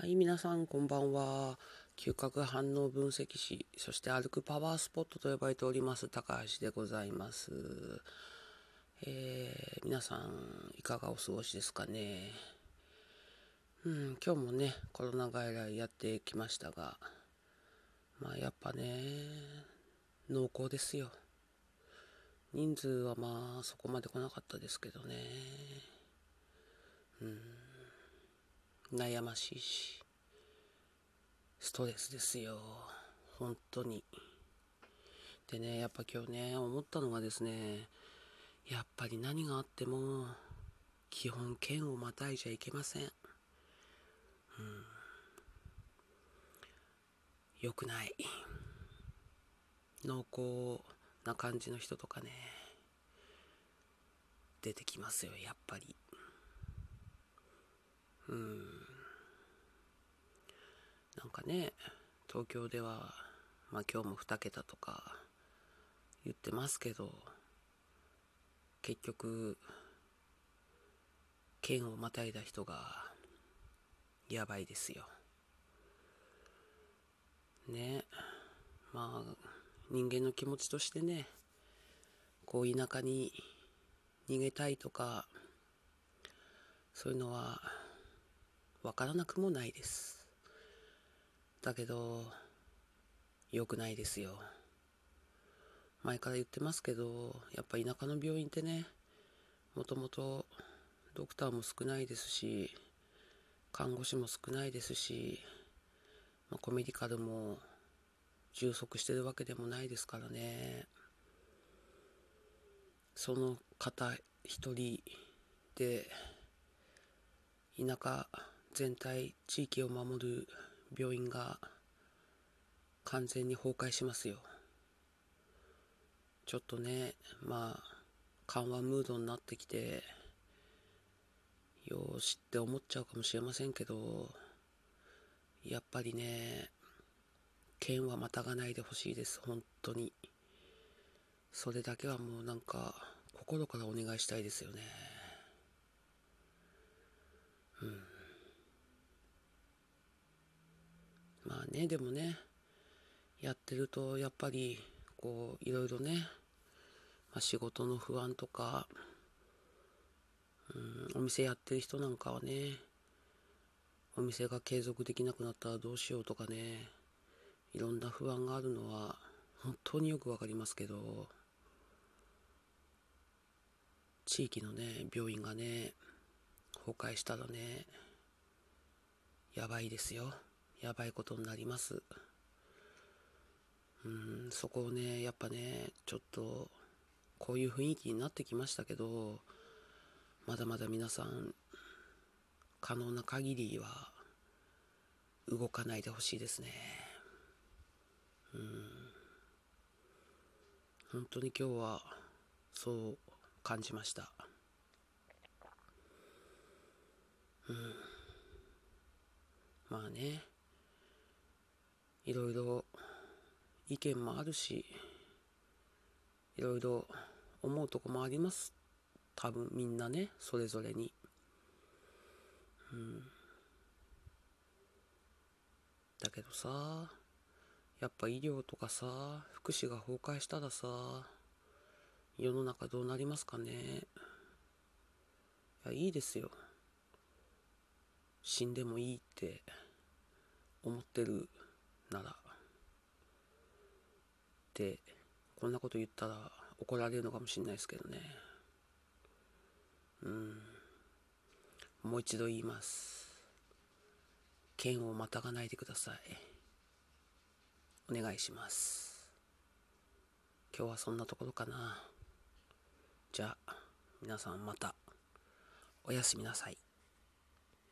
はい、皆さんこんばんは。嗅覚反応分析士、そして歩くパワースポットと呼ばれております高橋でございます。えー、皆さんいかがお過ごしですかね。うん、今日もね、コロナ外来やってきましたが、まあやっぱね、濃厚ですよ。人数はまあそこまで来なかったですけどね。うん。悩ましいし、ストレスですよ。本当に。でね、やっぱ今日ね、思ったのがですね、やっぱり何があっても、基本剣をまたいじゃいけません。うん。良くない。濃厚な感じの人とかね、出てきますよ、やっぱり。うんなんかね。東京ではまあ今日も2桁とか言ってますけど結局県をまたいだ人がやばいですよ。ね。まあ人間の気持ちとしてねこう田舎に逃げたいとかそういうのはわからなくもないです。だけど、良くないですよ。前から言ってますけど、やっぱ田舎の病院ってね、もともとドクターも少ないですし、看護師も少ないですし、まあ、コメディカルも充足してるわけでもないですからね。その方一人で田舎全体地域を守る病院が完全に崩壊しますよ。ちょっとねまあ緩和ムードになってきてよしって思っちゃうかもしれませんけどやっぱりね剣はまたがないでほしいです。本当に。それだけはもうなんか心からお願いしたいですよねうんまあねでもねやってるとやっぱりこういろいろね、まあ、仕事の不安とか、うん、お店やってる人なんかはねお店が継続できなくなったらどうしようとかねいろんな不安があるのは本当によくわかりますけど地域のね病院がね崩壊したらねやばいですよ。やばいことになります。うん、そこをね、やっぱね、ちょっと、こういう雰囲気になってきましたけど、まだまだ皆さん、可能な限りは、動かないでほしいですね。うん。本当に今日は、そう感じました。うん。まあね。いろいろ意見もあるしいろいろ思うとこもあります。多分みんなねそれぞれに。うん。だけどさやっぱ医療とかさ福祉が崩壊したらさ世の中どうなりますかね。いやいいですよ。死んでもいいって思ってるなら。ってこんなこと言ったら怒られるのかもしれないですけどね。うん。もう一度言います。剣をまたがないでください。お願いします。今日はそんなところかな。じゃあ皆さんまた。おやすみなさい。